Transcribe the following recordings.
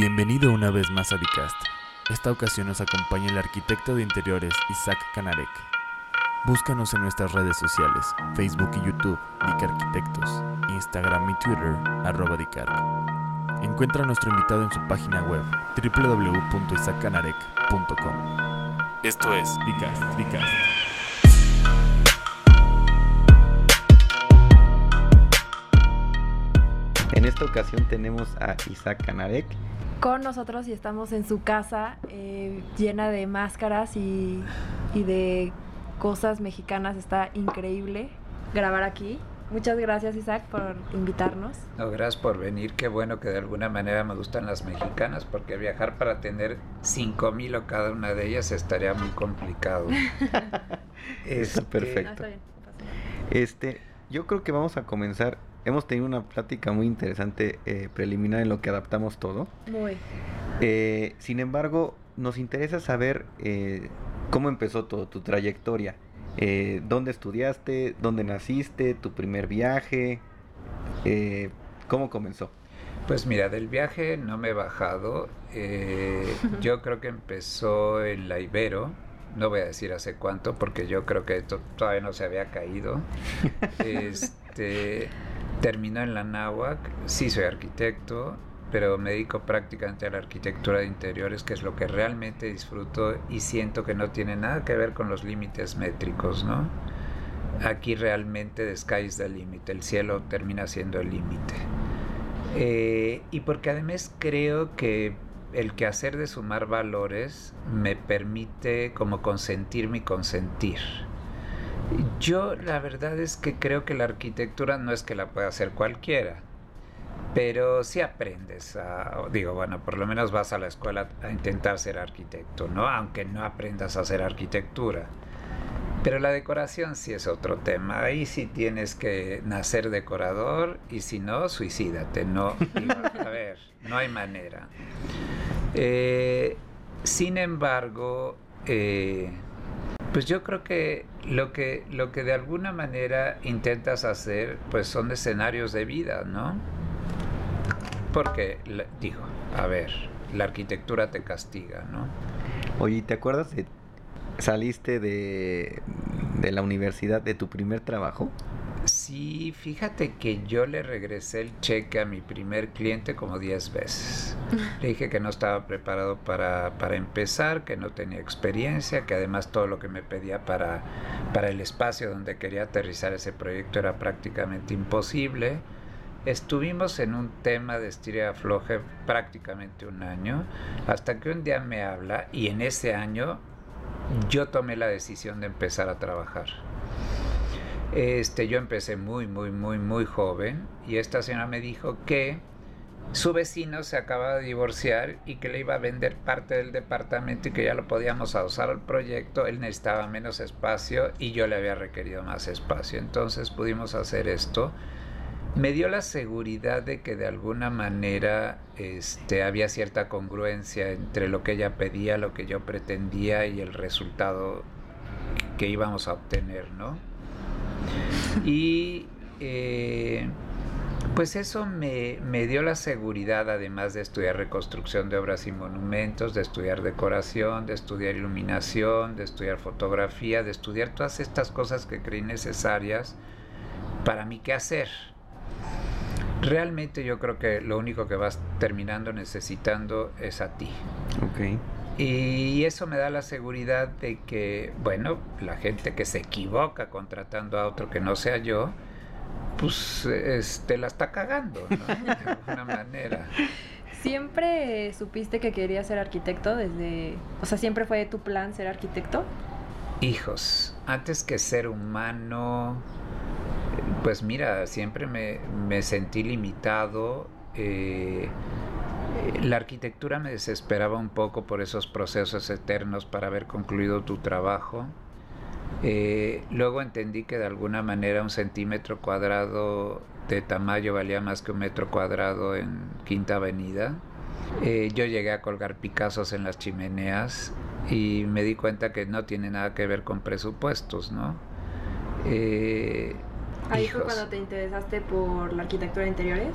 Bienvenido una vez más a Dicast. Esta ocasión nos acompaña el arquitecto de interiores Isaac Canarek. Búscanos en nuestras redes sociales, Facebook y YouTube, Dic Arquitectos, Instagram y Twitter, arroba Dicarc. Encuentra a nuestro invitado en su página web, www.isaaccanarek.com. Esto es Dicast, Dicast. En esta ocasión tenemos a Isaac Canarek. Con nosotros y estamos en su casa eh, llena de máscaras y, y de cosas mexicanas. Está increíble grabar aquí. Muchas gracias Isaac por invitarnos. No, gracias por venir. Qué bueno que de alguna manera me gustan las mexicanas porque viajar para tener 5 mil o cada una de ellas estaría muy complicado. Está perfecto. Ah, está bien. Este, yo creo que vamos a comenzar. Hemos tenido una plática muy interesante eh, preliminar en lo que adaptamos todo. Muy. Eh, sin embargo, nos interesa saber eh, cómo empezó todo, tu trayectoria. Eh, ¿Dónde estudiaste? ¿Dónde naciste? ¿Tu primer viaje? Eh, ¿Cómo comenzó? Pues mira, del viaje no me he bajado. Eh, yo creo que empezó en la Ibero. No voy a decir hace cuánto porque yo creo que to- todavía no se había caído. Este, terminó en la Náhuac. Sí soy arquitecto, pero me dedico prácticamente a la arquitectura de interiores, que es lo que realmente disfruto y siento que no tiene nada que ver con los límites métricos, ¿no? Aquí realmente the sky is the limit, el cielo termina siendo el límite. Eh, y porque además creo que el quehacer de sumar valores me permite como consentirme y consentir. Yo la verdad es que creo que la arquitectura no es que la pueda hacer cualquiera, pero sí aprendes a, digo, bueno, por lo menos vas a la escuela a intentar ser arquitecto, ¿no? Aunque no aprendas a hacer arquitectura. Pero la decoración sí es otro tema. Ahí sí tienes que nacer decorador y si no, suicídate. No, digo, a ver, no hay manera. Eh, sin embargo, eh, pues yo creo que lo que lo que de alguna manera intentas hacer, pues son escenarios de vida, ¿no? Porque digo, a ver, la arquitectura te castiga, ¿no? Oye, ¿te acuerdas de saliste de, de la universidad de tu primer trabajo? Sí, fíjate que yo le regresé el cheque a mi primer cliente como 10 veces. Le dije que no estaba preparado para, para empezar, que no tenía experiencia, que además todo lo que me pedía para, para el espacio donde quería aterrizar ese proyecto era prácticamente imposible. Estuvimos en un tema de estira afloje prácticamente un año, hasta que un día me habla y en ese año yo tomé la decisión de empezar a trabajar. Este, yo empecé muy, muy, muy, muy joven y esta señora me dijo que su vecino se acaba de divorciar y que le iba a vender parte del departamento y que ya lo podíamos adosar al proyecto. Él necesitaba menos espacio y yo le había requerido más espacio. Entonces pudimos hacer esto. Me dio la seguridad de que de alguna manera este, había cierta congruencia entre lo que ella pedía, lo que yo pretendía y el resultado que íbamos a obtener, ¿no? Y eh, pues eso me, me dio la seguridad, además de estudiar reconstrucción de obras y monumentos, de estudiar decoración, de estudiar iluminación, de estudiar fotografía, de estudiar todas estas cosas que creí necesarias para mi quehacer. Realmente yo creo que lo único que vas terminando necesitando es a ti. Ok. Y eso me da la seguridad de que, bueno, la gente que se equivoca contratando a otro que no sea yo, pues este, la está cagando, ¿no? De alguna manera. ¿Siempre supiste que querías ser arquitecto desde... O sea, ¿siempre fue tu plan ser arquitecto? Hijos, antes que ser humano, pues mira, siempre me, me sentí limitado. eh, la arquitectura me desesperaba un poco por esos procesos eternos para haber concluido tu trabajo. Eh, luego entendí que de alguna manera un centímetro cuadrado de tamaño valía más que un metro cuadrado en Quinta Avenida. Eh, yo llegué a colgar Picassos en las chimeneas y me di cuenta que no tiene nada que ver con presupuestos, ¿no? Eh, Ahí fue cuando te interesaste por la arquitectura de interiores.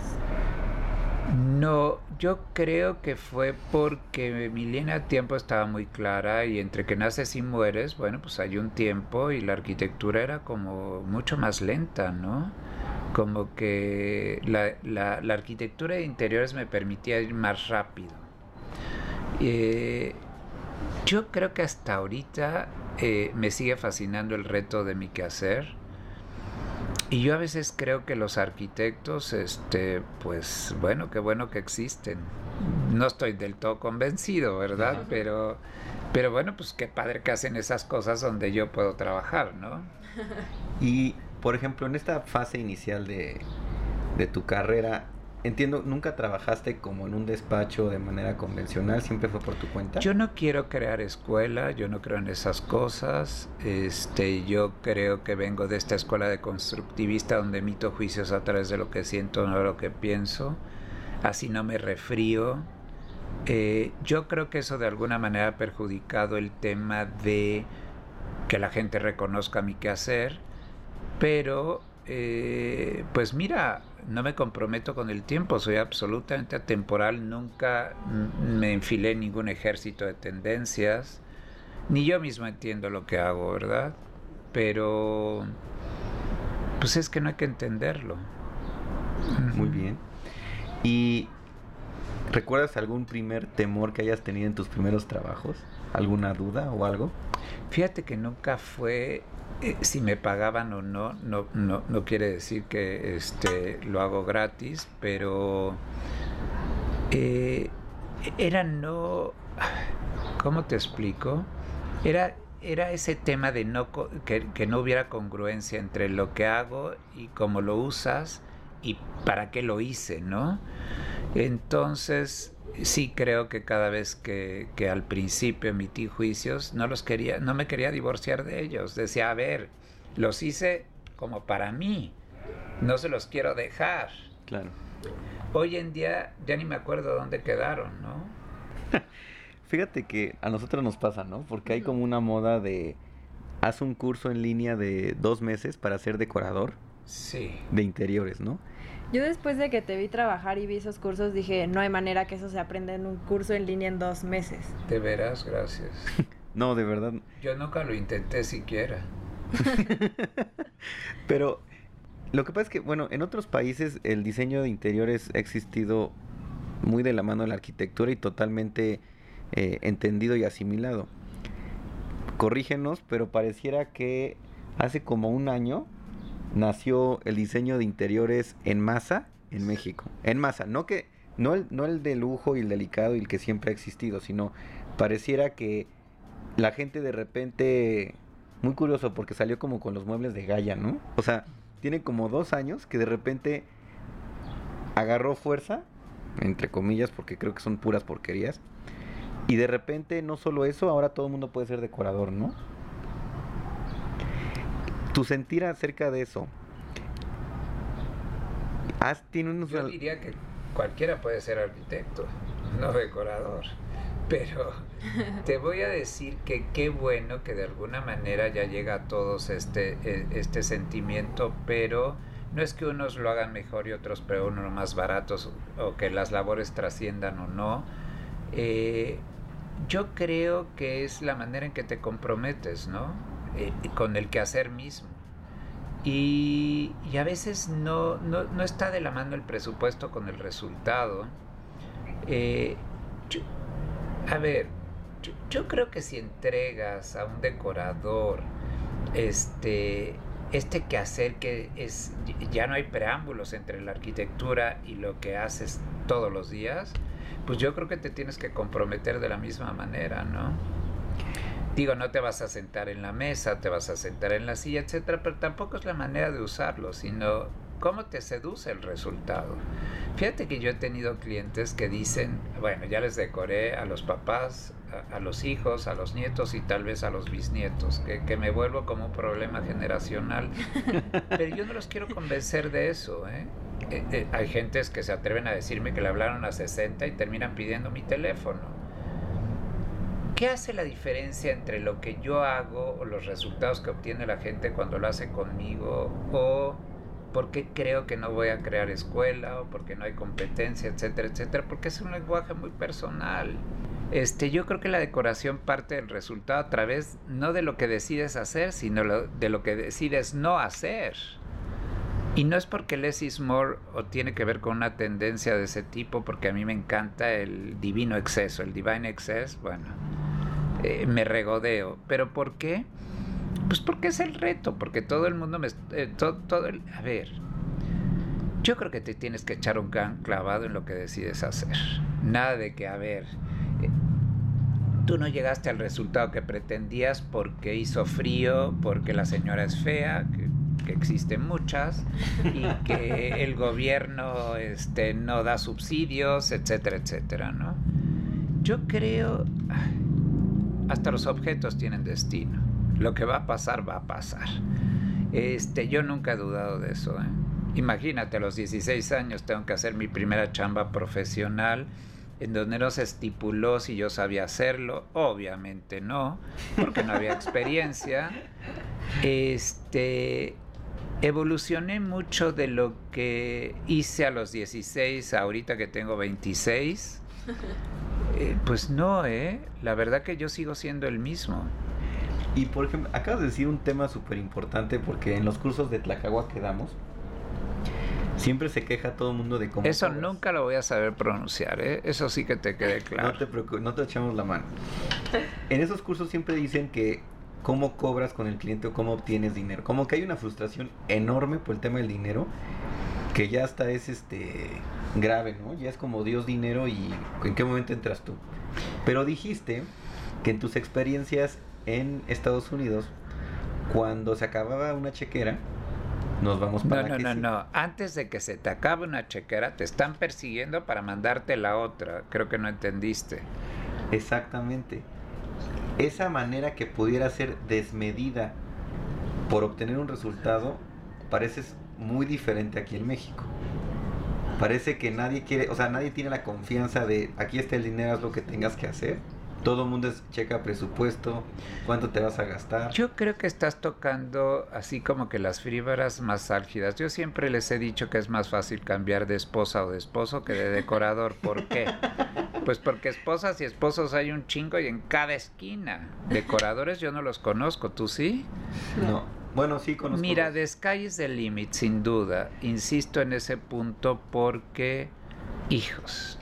No, yo creo que fue porque mi línea de tiempo estaba muy clara y entre que naces y mueres, bueno, pues hay un tiempo y la arquitectura era como mucho más lenta, ¿no? Como que la, la, arquitectura de interiores me permitía ir más rápido. Eh, yo creo que hasta ahorita eh, me sigue fascinando el reto de mi quehacer y yo a veces creo que los arquitectos, este, pues bueno, qué bueno que existen. No estoy del todo convencido, ¿verdad? Pero, pero bueno, pues qué padre que hacen esas cosas donde yo puedo trabajar, ¿no? Y, por ejemplo, en esta fase inicial de, de tu carrera, entiendo, nunca trabajaste como en un despacho de manera convencional, siempre fue por tu cuenta. Yo no quiero crear escuela, yo no creo en esas cosas. Este, yo creo que vengo de esta escuela de constructivista donde emito juicios a través de lo que siento, no de lo que pienso. Así no me refrío. Eh, yo creo que eso de alguna manera ha perjudicado el tema de que la gente reconozca mi quehacer, pero eh, pues mira, no me comprometo con el tiempo, soy absolutamente atemporal, nunca me enfilé en ningún ejército de tendencias, ni yo mismo entiendo lo que hago, ¿verdad? Pero, pues es que no hay que entenderlo. Muy bien. ¿Y recuerdas algún primer temor que hayas tenido en tus primeros trabajos? ¿Alguna duda o algo? Fíjate que nunca fue eh, si me pagaban o no, no, no, no quiere decir que este, lo hago gratis, pero eh, era no, ¿cómo te explico? Era, era ese tema de no, que, que no hubiera congruencia entre lo que hago y cómo lo usas y para qué lo hice, ¿no? Entonces, sí creo que cada vez que, que, al principio emití juicios, no los quería, no me quería divorciar de ellos. Decía, a ver, los hice como para mí, no se los quiero dejar. Claro. Hoy en día ya ni me acuerdo dónde quedaron, ¿no? Fíjate que a nosotros nos pasa, ¿no? Porque hay como una moda de haz un curso en línea de dos meses para ser decorador. Sí. De interiores, ¿no? Yo después de que te vi trabajar y vi esos cursos dije, no hay manera que eso se aprenda en un curso en línea en dos meses. De veras, gracias. no, de verdad. Yo nunca lo intenté siquiera. Pero lo que pasa es que, bueno, en otros países el diseño de interiores ha existido muy de la mano de la arquitectura y totalmente eh, entendido y asimilado. Corrígenos, pero pareciera que hace como un año nació el diseño de interiores en masa en México. En masa, no que no el, no el de lujo y el delicado y el que siempre ha existido, sino pareciera que la gente de repente muy curioso porque salió como con los muebles de Gaia, ¿no? O sea, tiene como dos años que de repente agarró fuerza, entre comillas, porque creo que son puras porquerías. Y de repente, no solo eso, ahora todo el mundo puede ser decorador, ¿no? Tu sentir acerca de eso. ¿Has, tiene unos... Yo diría que cualquiera puede ser arquitecto, no decorador. Pero te voy a decir que qué bueno que de alguna manera ya llega a todos este, e, este sentimiento, pero no es que unos lo hagan mejor y otros pero uno más baratos o que las labores trasciendan o no. Eh, yo creo que es la manera en que te comprometes, ¿no? Eh, con el quehacer mismo. Y, a veces no, no, no, está de la mano el presupuesto con el resultado. Eh, a ver, yo, yo, creo que si entregas a un decorador este, este quehacer que es, ya no hay preámbulos entre la arquitectura y lo que haces todos los días, pues yo creo que te tienes que comprometer de la misma manera, ¿no? Digo, no te vas a sentar en la mesa, te vas a sentar en la silla, etcétera, pero tampoco es la manera de usarlo, sino cómo te seduce el resultado. Fíjate que yo he tenido clientes que dicen, bueno, ya les decoré a los papás, a, a los hijos, a los nietos y tal vez a los bisnietos, que, que, me vuelvo como un problema generacional. Pero yo no los quiero convencer de eso. ¿eh? Eh, eh, hay gentes que se atreven a decirme que le hablaron a 60 y terminan pidiendo mi teléfono ¿Qué hace la diferencia entre lo que yo hago o los resultados que obtiene la gente cuando lo hace conmigo o por qué creo que no voy a crear escuela o porque no hay competencia, etcétera, etcétera, porque es un lenguaje muy personal. Este, yo creo que la decoración parte del resultado a través no de lo que decides hacer, sino de lo que decides no hacer. Y no es porque less is more o tiene que ver con una tendencia de ese tipo, porque a mí me encanta el divino exceso, el divine excess, bueno, eh, me regodeo. ¿Pero por qué? Pues porque es el reto, porque todo el mundo me... Eh, todo, el, a ver, yo creo que te tienes que echar un gan clavado en lo que decides hacer. Nada de que, a ver, eh, tú no llegaste al resultado que pretendías porque hizo frío, porque la señora es fea, que que existen muchas y que el gobierno este, no da subsidios, etcétera, etcétera, ¿no? Yo creo, hasta los objetos tienen destino. Lo que va a pasar, va a pasar. Este, yo nunca he dudado de eso. ¿eh? Imagínate, a los 16 años tengo que hacer mi primera chamba profesional en donde no se estipuló si yo sabía hacerlo, obviamente no, porque no había experiencia. Este, evolucioné mucho de lo que hice a los 16, ahorita que tengo 26. Eh, pues no, ¿eh? La verdad que yo sigo siendo el mismo. Y por ejemplo, acabas de decir un tema súper importante porque en los cursos de Tlacagua que damos, siempre se queja todo el mundo de cómo... Eso nunca lo voy a saber pronunciar, ¿eh? Eso sí que te quede claro. No te preocupes, no te echamos la mano. En esos cursos siempre dicen que cómo cobras con el cliente o cómo obtienes dinero. Como que hay una frustración enorme por el tema del dinero que ya hasta es este grave, ¿no? Ya es como Dios dinero y en qué momento entras tú. Pero dijiste que en tus experiencias en Estados Unidos, cuando se acababa una chequera, nos vamos para No, no, no, no. Antes de que se te acabe una chequera, te están persiguiendo para mandarte la otra. Creo que no entendiste. Exactamente esa manera que pudiera ser desmedida por obtener un resultado parece muy diferente aquí en México. Parece que nadie quiere, o sea, nadie tiene la confianza de aquí está el dinero, haz lo que tengas que hacer. Todo el mundo checa presupuesto, cuánto te vas a gastar. Yo creo que estás tocando así como que las fibras más álgidas. Yo siempre les he dicho que es más fácil cambiar de esposa o de esposo que de decorador. ¿Por qué? Pues porque esposas y esposos hay un chingo y en cada esquina. Decoradores yo no los conozco, ¿tú sí? No. Bueno, sí conozco. Mira, The Sky is the Limit, sin duda. Insisto en ese punto porque, hijos,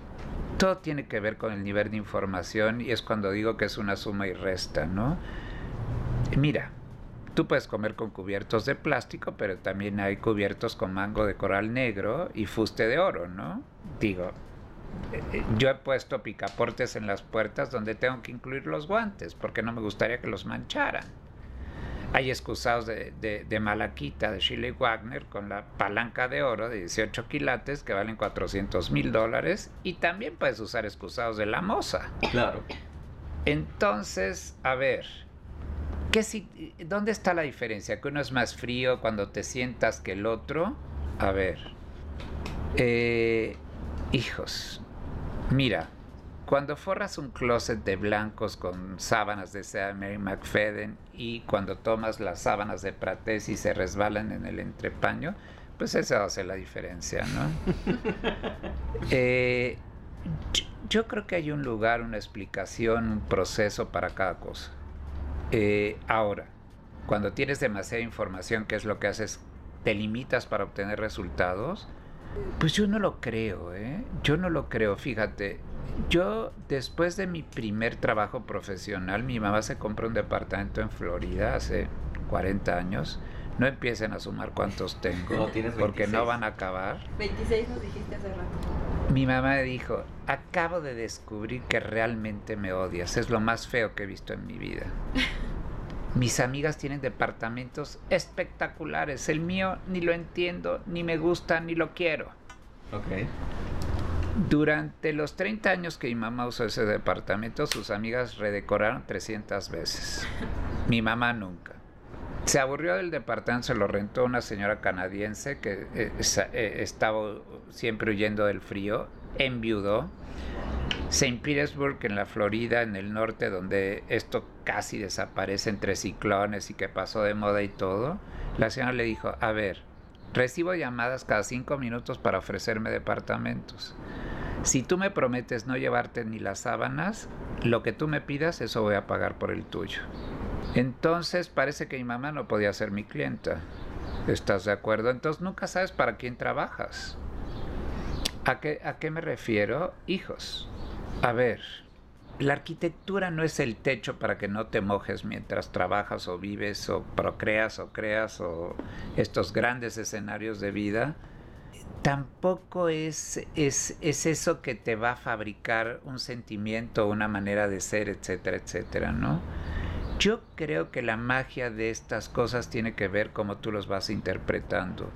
todo tiene que ver con el nivel de información y es cuando digo que es una suma y resta, ¿no? Mira, tú puedes comer con cubiertos de plástico, pero también hay cubiertos con mango de coral negro y fuste de oro, ¿no? Digo, eh, eh, yo he puesto picaportes en las puertas donde tengo que incluir los guantes porque no me gustaría que los mancharan. Hay excusados de, de, Malaquita, de Shirley Wagner, con la palanca de oro de 18 quilates que valen 400 mil dólares. Y también puedes usar excusados de la moza. Claro. Entonces, a ver, ¿qué si, ¿dónde está la diferencia? ¿Que uno es más frío cuando te sientas que el otro? A ver. Eh, hijos, mira, cuando forras un closet de blancos con sábanas de sea Mary McFadden y cuando tomas las sábanas de Prates y se resbalan en el entrepaño, pues eso hace la diferencia, ¿no? Eh, yo, creo que hay un lugar, una explicación, un proceso para cada cosa. Eh, ahora, cuando tienes demasiada información, ¿qué es lo que haces? Te limitas para obtener resultados. Pues yo no lo creo, ¿eh? Yo no lo creo, fíjate. Yo, después de mi primer trabajo profesional, mi mamá se compró un departamento en Florida hace 40 años. No empiecen a sumar cuántos tengo, porque no van a acabar. 26 nos dijiste hace rato. Mi mamá me dijo, acabo de descubrir que realmente me odias, es lo más feo que he visto en mi vida. Mis amigas tienen departamentos espectaculares, el mío ni lo entiendo, ni me gusta, ni lo quiero. Ok. Durante los 30 años que mi mamá usó ese departamento, sus amigas redecoraron 300 veces. Mi mamá nunca. Se aburrió del departamento, se lo rentó una señora canadiense que eh, eh, estaba siempre huyendo del frío, enviudó. St. Petersburg, en la Florida, en el norte, donde esto casi desaparece entre ciclones y que pasó de moda y todo, la señora le dijo, a ver, Recibo llamadas cada cinco minutos para ofrecerme departamentos. Si tú me prometes no llevarte ni las sábanas, lo que tú me pidas, eso voy a pagar por el tuyo. Entonces parece que mi mamá no podía ser mi clienta. ¿Estás de acuerdo? Entonces nunca sabes para quién trabajas. ¿A qué, ¿A qué me refiero? Hijos. A ver, la arquitectura no es el techo para que no te mojes mientras trabajas o vives o procreas o creas o estos grandes escenarios de vida. Tampoco es, es, es eso que te va a fabricar un sentimiento, una manera de ser, etcétera, etcétera, ¿no? Yo creo que la magia de estas cosas tiene que ver cómo tú los vas interpretando.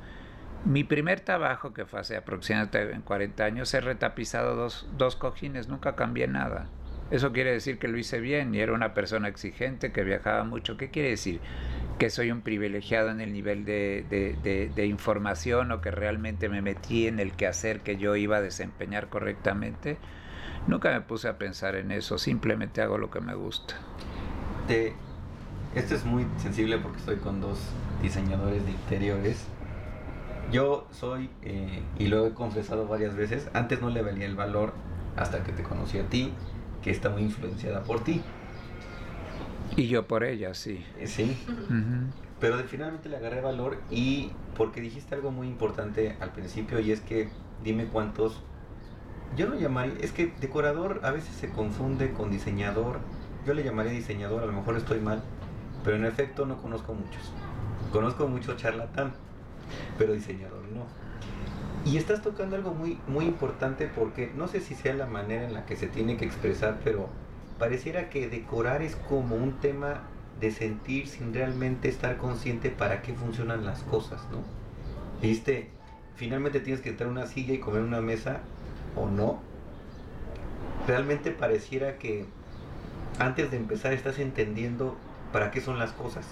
Mi primer trabajo, que fue hace aproximadamente 40 años, he retapizado dos, dos cojines, nunca cambié nada. Eso quiere decir que lo hice bien y era una persona exigente que viajaba mucho. ¿Qué quiere decir? Que soy un privilegiado en el nivel de, de, información o que realmente me metí en el quehacer que yo iba a desempeñar correctamente. Nunca me puse a pensar en eso, simplemente hago lo que me gusta. Te, esto es muy sensible porque estoy con dos diseñadores de interiores. Yo soy, eh, y lo he confesado varias veces, antes no le valía el valor hasta que te conocí a ti que está muy influenciada por ti. Y yo por ella, sí. Eh, sí. Pero finalmente le agarré valor y porque dijiste algo muy importante al principio y es que dime cuántos... Yo lo llamaría, es que decorador a veces se confunde con diseñador. Yo le llamaría diseñador, a lo mejor estoy mal, pero en efecto no conozco muchos. Conozco mucho charlatán, pero diseñador no. Y estás tocando algo muy, muy importante porque no sé si sea la manera en la que se tiene que expresar, pero pareciera que decorar es como un tema de sentir sin realmente estar consciente para qué funcionan las cosas, ¿no? ¿Viste? Finalmente tienes que estar en una silla y comer una mesa o no. Realmente pareciera que antes de empezar estás entendiendo para qué son las cosas.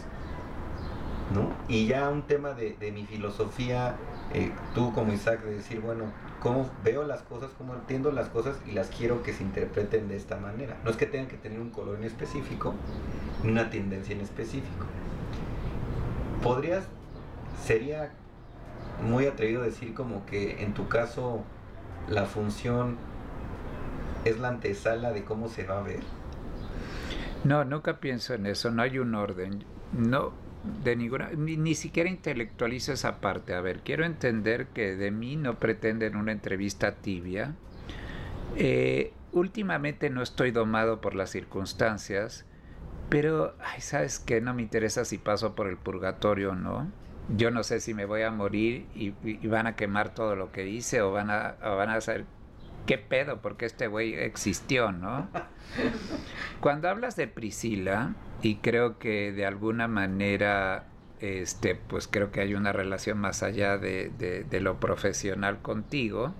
¿No? Y ya un tema de, de mi filosofía eh, tú como Isaac, de decir, bueno, cómo veo las cosas, cómo entiendo las cosas y las quiero que se interpreten de esta manera. No es que tengan que tener un color en específico, una tendencia en específico. Podrías, sería muy atrevido decir como que en tu caso la función es la antesala de cómo se va a ver. No, nunca pienso en eso, no hay un orden. No, de ninguna, ni, siquiera intelectualizo esa parte. A ver, quiero entender que de mí no pretenden una entrevista tibia. Eh, últimamente no estoy domado por las circunstancias, pero, ay, ¿sabes qué? No me interesa si paso por el purgatorio o no. Yo no sé si me voy a morir y, van a quemar todo lo que hice o van a, o van a hacer qué pedo, porque este güey existió, ¿no? Cuando hablas de Priscila, y creo que de alguna manera, este, pues creo que hay una relación más allá de, de, lo profesional contigo,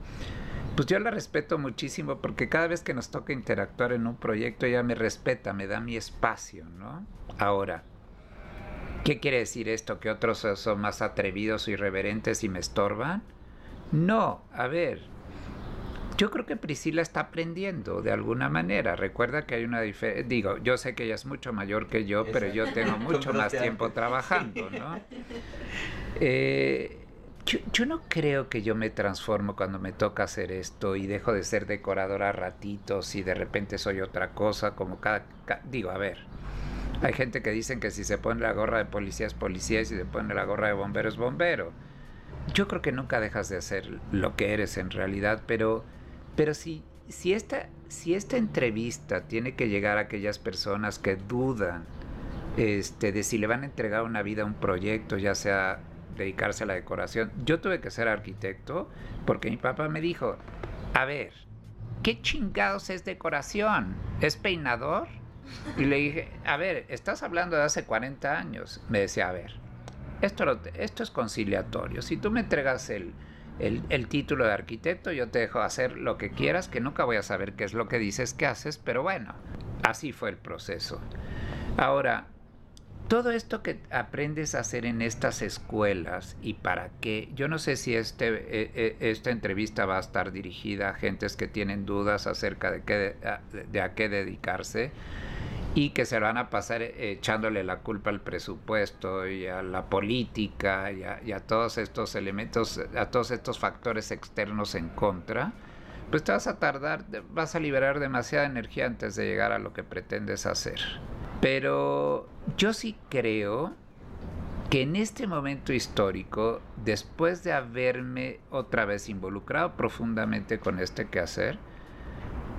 pues yo la respeto muchísimo porque cada vez que nos toca interactuar en un proyecto ella me respeta, me da mi espacio, ¿no? Ahora, ¿qué quiere decir esto? ¿Que otros son más atrevidos o irreverentes y me estorban? No, a ver, yo creo que Priscila está aprendiendo de alguna manera. Recuerda que hay una diferencia. Digo, yo sé que ella es mucho mayor que yo, pero yo tengo mucho más tiempo trabajando, ¿no? Eh, yo, no creo que yo me transformo cuando me toca hacer esto y dejo de ser decoradora a ratitos y de repente soy otra cosa, como cada, digo, a ver, hay gente que dicen que si se pone la gorra de policía es policía y si se pone la gorra de bombero es bombero. Yo creo que nunca dejas de hacer lo que eres en realidad, pero pero si, si, esta, si esta entrevista tiene que llegar a aquellas personas que dudan este, de si le van a entregar una vida a un proyecto, ya sea dedicarse a la decoración. Yo tuve que ser arquitecto porque mi papá me dijo, a ver, ¿qué chingados es decoración? ¿Es peinador? Y le dije, a ver, estás hablando de hace 40 años. Me decía, a ver, esto, esto es conciliatorio. Si tú me entregas el, el, título de arquitecto, yo te dejo hacer lo que quieras, que nunca voy a saber qué es lo que dices que haces, pero bueno, así fue el proceso. Ahora, todo esto que aprendes a hacer en estas escuelas y para qué, yo no sé si este, e, e, esta entrevista va a estar dirigida a gentes que tienen dudas acerca de, qué, de a qué dedicarse. Y que se van a pasar echándole la culpa al presupuesto y a la política y a, y a, todos estos elementos, a todos estos factores externos en contra, pues te vas a tardar, vas a liberar demasiada energía antes de llegar a lo que pretendes hacer. Pero yo sí creo que en este momento histórico, después de haberme otra vez involucrado profundamente con este quehacer,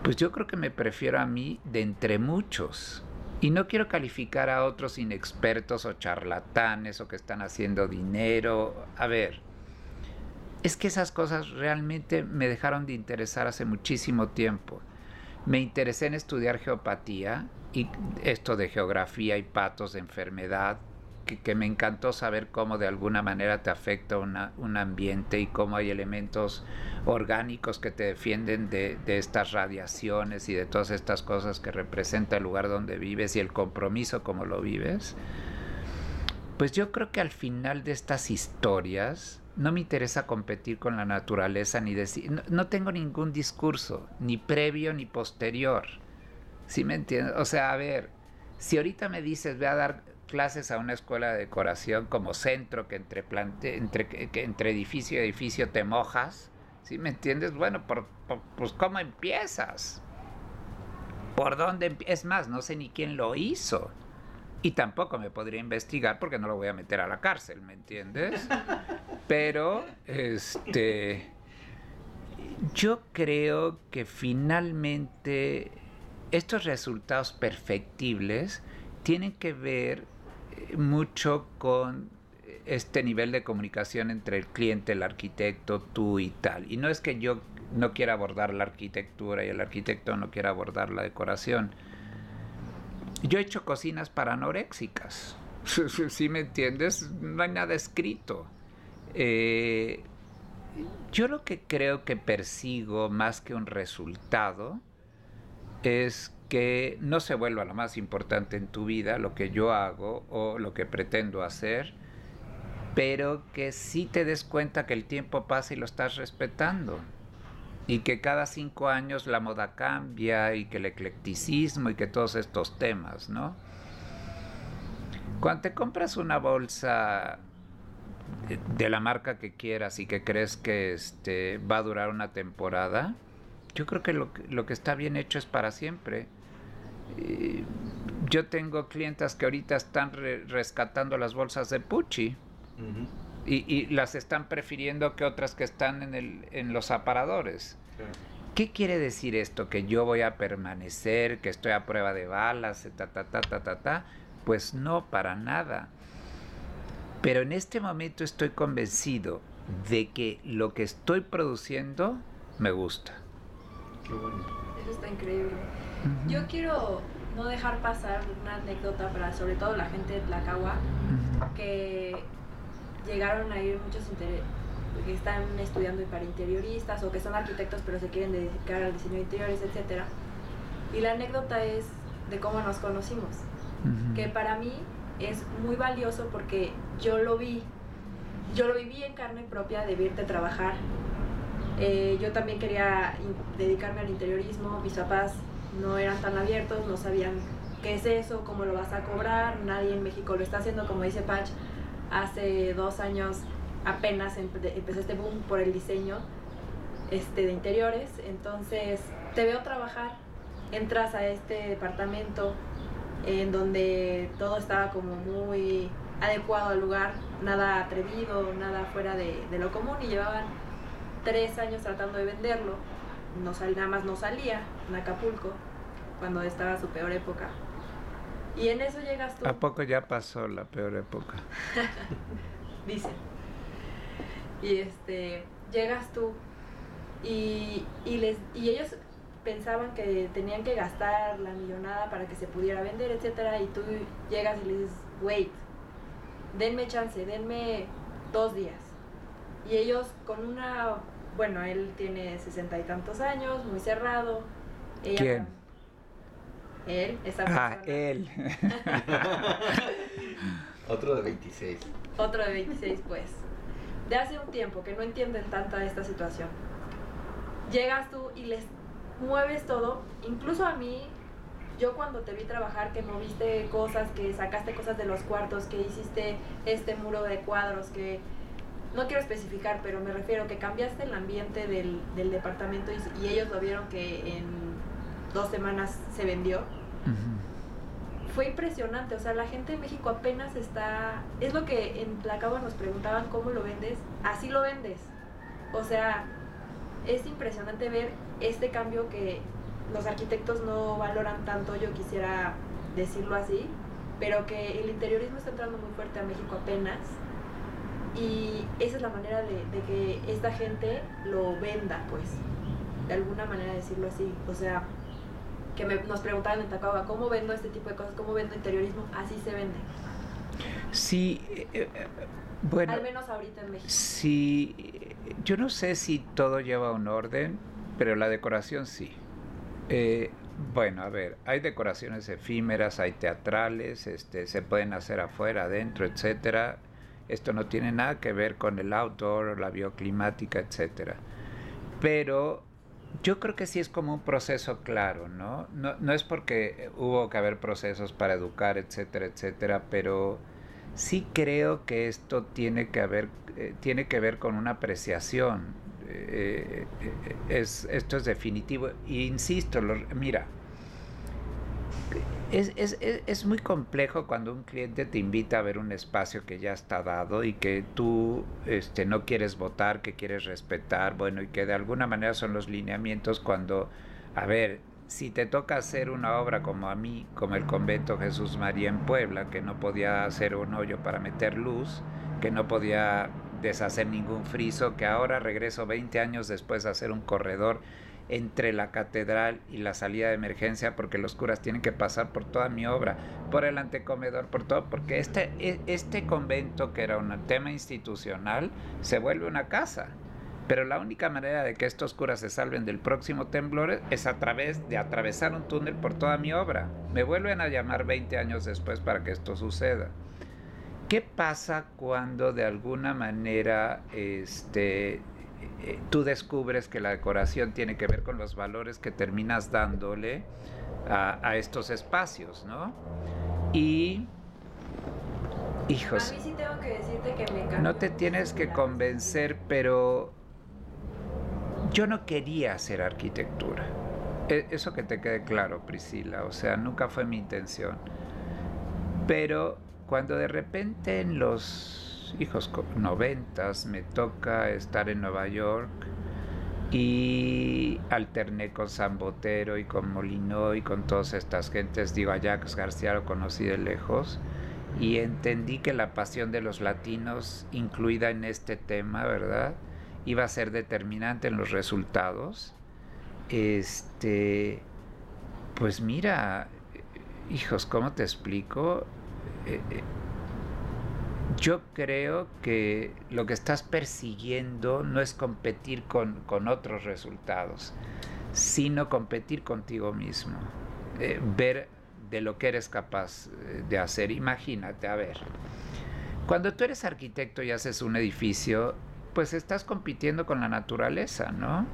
pues yo creo que me prefiero a mí de entre muchos. Y no quiero calificar a otros inexpertos o charlatanes o que están haciendo dinero. A ver, es que esas cosas realmente me dejaron de interesar hace muchísimo tiempo. Me interesé en estudiar geopatía y esto de geografía y patos de enfermedad, que, me encantó saber cómo de alguna manera te afecta un ambiente y cómo hay elementos orgánicos que te defienden de, de, estas radiaciones y de todas estas cosas que representa el lugar donde vives y el compromiso como lo vives. Pues yo creo que al final de estas historias no me interesa competir con la naturaleza ni decir, no, no tengo ningún discurso, ni previo ni posterior. ¿Sí me entiendes? O sea, a ver, si ahorita me dices, ve a dar clases a una escuela de decoración como centro, que entre, plante, entre, que entre edificio y edificio te mojas, ¿sí me entiendes? Bueno, por, por, pues ¿cómo empiezas? ¿Por dónde? Es más, no sé ni quién lo hizo. Y tampoco me podría investigar porque no lo voy a meter a la cárcel, ¿me entiendes? Pero, este, yo creo que finalmente estos resultados perfectibles tienen que ver mucho con este nivel de comunicación entre el cliente, el arquitecto, tú y tal. Y no es que yo no quiera abordar la arquitectura y el arquitecto no quiera abordar la decoración. Yo he hecho cocinas para anoréxicas. ¿Sí me entiendes? No hay nada escrito. Eh, yo lo que creo que persigo más que un resultado es que no se vuelva lo más importante en tu vida, lo que yo hago o lo que pretendo hacer, pero que sí te des cuenta que el tiempo pasa y lo estás respetando. Y que cada cinco años la moda cambia y que el eclecticismo y que todos estos temas, ¿no? Cuando te compras una bolsa de la marca que quieras y que crees que este, va a durar una temporada, yo creo que lo, lo que está bien hecho es para siempre. Yo tengo clientas que ahorita están re rescatando las bolsas de Pucci uh -huh. y, y, las están prefiriendo que otras que están en, el, en los aparadores. Claro. ¿Qué quiere decir esto? Que yo voy a permanecer, que estoy a prueba de balas, ta, ta, ta, ta, ta, ta. Pues no, para nada. Pero en este momento estoy convencido de que lo que estoy produciendo me gusta. Qué bueno. Eso está increíble. Uh -huh. Yo quiero no dejar pasar una anécdota para sobre todo la gente de Tlacagua, uh -huh. que llegaron a ir muchos que están estudiando para interioristas o que son arquitectos pero se quieren dedicar al diseño de interiores, etc. Y la anécdota es de cómo nos conocimos, uh -huh. que para mí es muy valioso porque yo lo vi, yo lo viví en carne propia de verte trabajar eh, yo también quería dedicarme al interiorismo, mis papás no eran tan abiertos, no sabían qué es eso, cómo lo vas a cobrar, nadie en México lo está haciendo, como dice Patch, hace dos años apenas empezó este boom por el diseño este, de interiores, entonces te veo trabajar, entras a este departamento en donde todo estaba como muy adecuado al lugar, nada atrevido, nada fuera de lo común y llevaban tres años tratando de venderlo, no sal, nada más no salía en Acapulco, cuando estaba su peor época. Y en eso llegas tú. ¿A poco ya pasó la peor época? Dicen. Y este, llegas tú y, y, les, y ellos pensaban que tenían que gastar la millonada para que se pudiera vender, etcétera, y tú llegas y le dices, wait, denme chance, denme dos días. Y ellos con una bueno, él tiene sesenta y tantos años, muy cerrado. Ella, ¿Quién? Él, esa Ah, él. Otro de 26. Otro de 26, pues. De hace un tiempo que no entienden tanta esta situación. Llegas tú y les mueves todo, incluso a mí yo cuando te vi trabajar, que moviste cosas, que sacaste cosas de los cuartos, que hiciste este muro de cuadros, que no quiero especificar, pero me refiero que cambiaste el ambiente del, del departamento y, y ellos lo vieron que en dos semanas se vendió. Fue impresionante, o sea, la gente en México apenas está, es lo que en la cava nos preguntaban cómo lo vendes, así lo vendes. O sea, es impresionante ver este cambio que los arquitectos no valoran tanto, yo quisiera decirlo así, pero que el interiorismo está entrando muy fuerte a México apenas. Y esa es la manera de, de que esta gente lo venda, pues, de alguna manera decirlo así. O sea, que me, nos preguntaban en Tacaba, ¿cómo vendo este tipo de cosas? ¿Cómo vendo interiorismo? Así se vende. Sí, eh, eh, bueno. Al menos ahorita en México. Sí, yo no sé si todo lleva un orden, pero la decoración sí. Eh, bueno, a ver, hay decoraciones efímeras, hay teatrales, este, se pueden hacer afuera, adentro, etcétera. Esto no tiene nada que ver con el outdoor, la bioclimática, etcétera. Pero yo creo que sí es como un proceso claro, ¿no? ¿no? No es porque hubo que haber procesos para educar, etcétera, etcétera, pero sí creo que esto tiene que, haber, eh, tiene que ver con una apreciación. Eh, eh, es, esto es definitivo. E insisto, mira, es, es, es, muy complejo cuando un cliente te invita a ver un espacio que ya está dado y que tú este, no quieres votar, que quieres respetar, bueno, y que de alguna manera son los lineamientos cuando, a ver, si te toca hacer una obra como a mí, como el convento Jesús María en Puebla, que no podía hacer un hoyo para meter luz, que no podía deshacer ningún friso, que ahora regreso 20 años después a hacer un corredor entre la catedral y la salida de emergencia porque los curas tienen que pasar por toda mi obra, por el antecomedor, por todo, porque este, e, este convento que era un tema institucional se vuelve una casa. Pero la única manera de que estos curas se salven del próximo temblor es a través de atravesar un túnel por toda mi obra. Me vuelven a llamar 20 años después para que esto suceda. ¿Qué pasa cuando de alguna manera este, tú descubres que la decoración tiene que ver con los valores que terminas dándole a, estos espacios, ¿no? Y hijos. A mí sí tengo que decirte que me No te tienes que convencer, pero yo no quería hacer arquitectura. E, eso que te quede claro, Priscila. O sea, nunca fue mi intención. Pero cuando de repente en los hijos noventas me toca estar en Nueva York y alterné con San Botero y con Molino y con todas estas gentes. Digo, a Jacques García lo conocí de lejos y entendí que la pasión de los latinos incluida en este tema, ¿verdad? Iba a ser determinante en los resultados. Este, pues mira, hijos, ¿cómo te explico? Eh, eh, yo creo que lo que estás persiguiendo no es competir con, otros resultados, sino competir contigo mismo, eh, ver de lo que eres capaz eh, de hacer. Imagínate, a ver, cuando tú eres arquitecto y haces un edificio, pues estás compitiendo con la naturaleza, ¿no?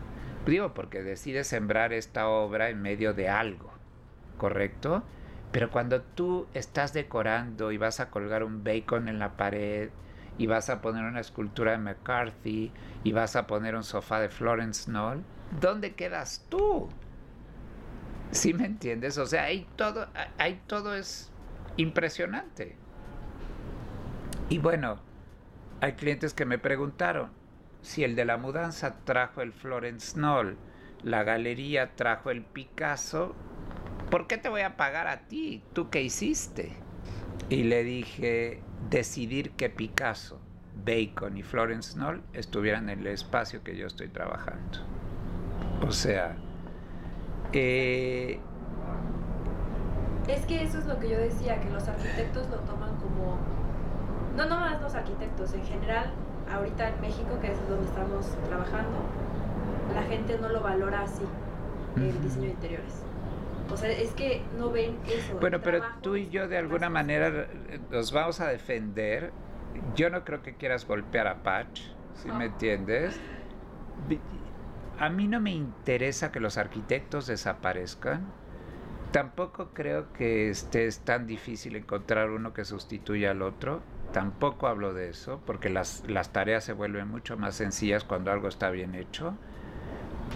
Digo, porque decides sembrar esta obra en medio de algo, ¿correcto? Pero cuando tú estás decorando y vas a colgar un bacon en la pared y vas a poner una escultura de McCarthy y vas a poner un sofá de Florence Knoll, ¿dónde quedas tú? ¿Sí me entiendes? O sea, ahí todo, ahí todo es impresionante. Y bueno, hay clientes que me preguntaron si el de la mudanza trajo el Florence Knoll, la galería trajo el Picasso, ¿por qué te voy a pagar a ti? ¿Tú qué hiciste? Y le dije, decidir que Picasso, Bacon y Florence Knoll estuvieran en el espacio que yo estoy trabajando. O sea, eh, es que eso es lo que yo decía, que los arquitectos lo toman como, no nomás los arquitectos, en general, ahorita en México, que es donde estamos trabajando, la gente no lo valora así, el diseño de interiores. O sea, es que no ven eso. Bueno, pero tú y yo de alguna manera nos vamos a defender. Yo no creo que quieras golpear a Patch, si me entiendes. A mí no me interesa que los arquitectos desaparezcan. tampoco creo que este es tan difícil encontrar uno que sustituya al otro. Tampoco hablo de eso, porque las, las tareas se vuelven mucho más sencillas cuando algo está bien hecho.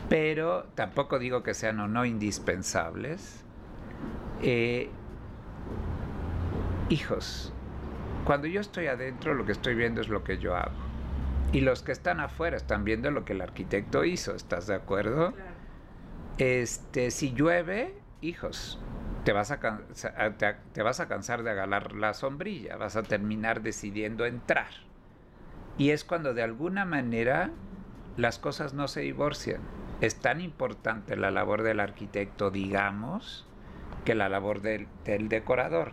Pero tampoco digo que sean o no indispensables. Eh, hijos, cuando yo estoy adentro lo que estoy viendo es lo que yo hago. Y los que están afuera están viendo lo que el arquitecto hizo, ¿estás de acuerdo? Claro. Este, si llueve, hijos, te vas a, te, te vas a cansar de agarrar la sombrilla, vas a terminar decidiendo entrar. Y es cuando de alguna manera las cosas no se divorcian. Es tan importante la labor del arquitecto, digamos, que la labor del, del decorador.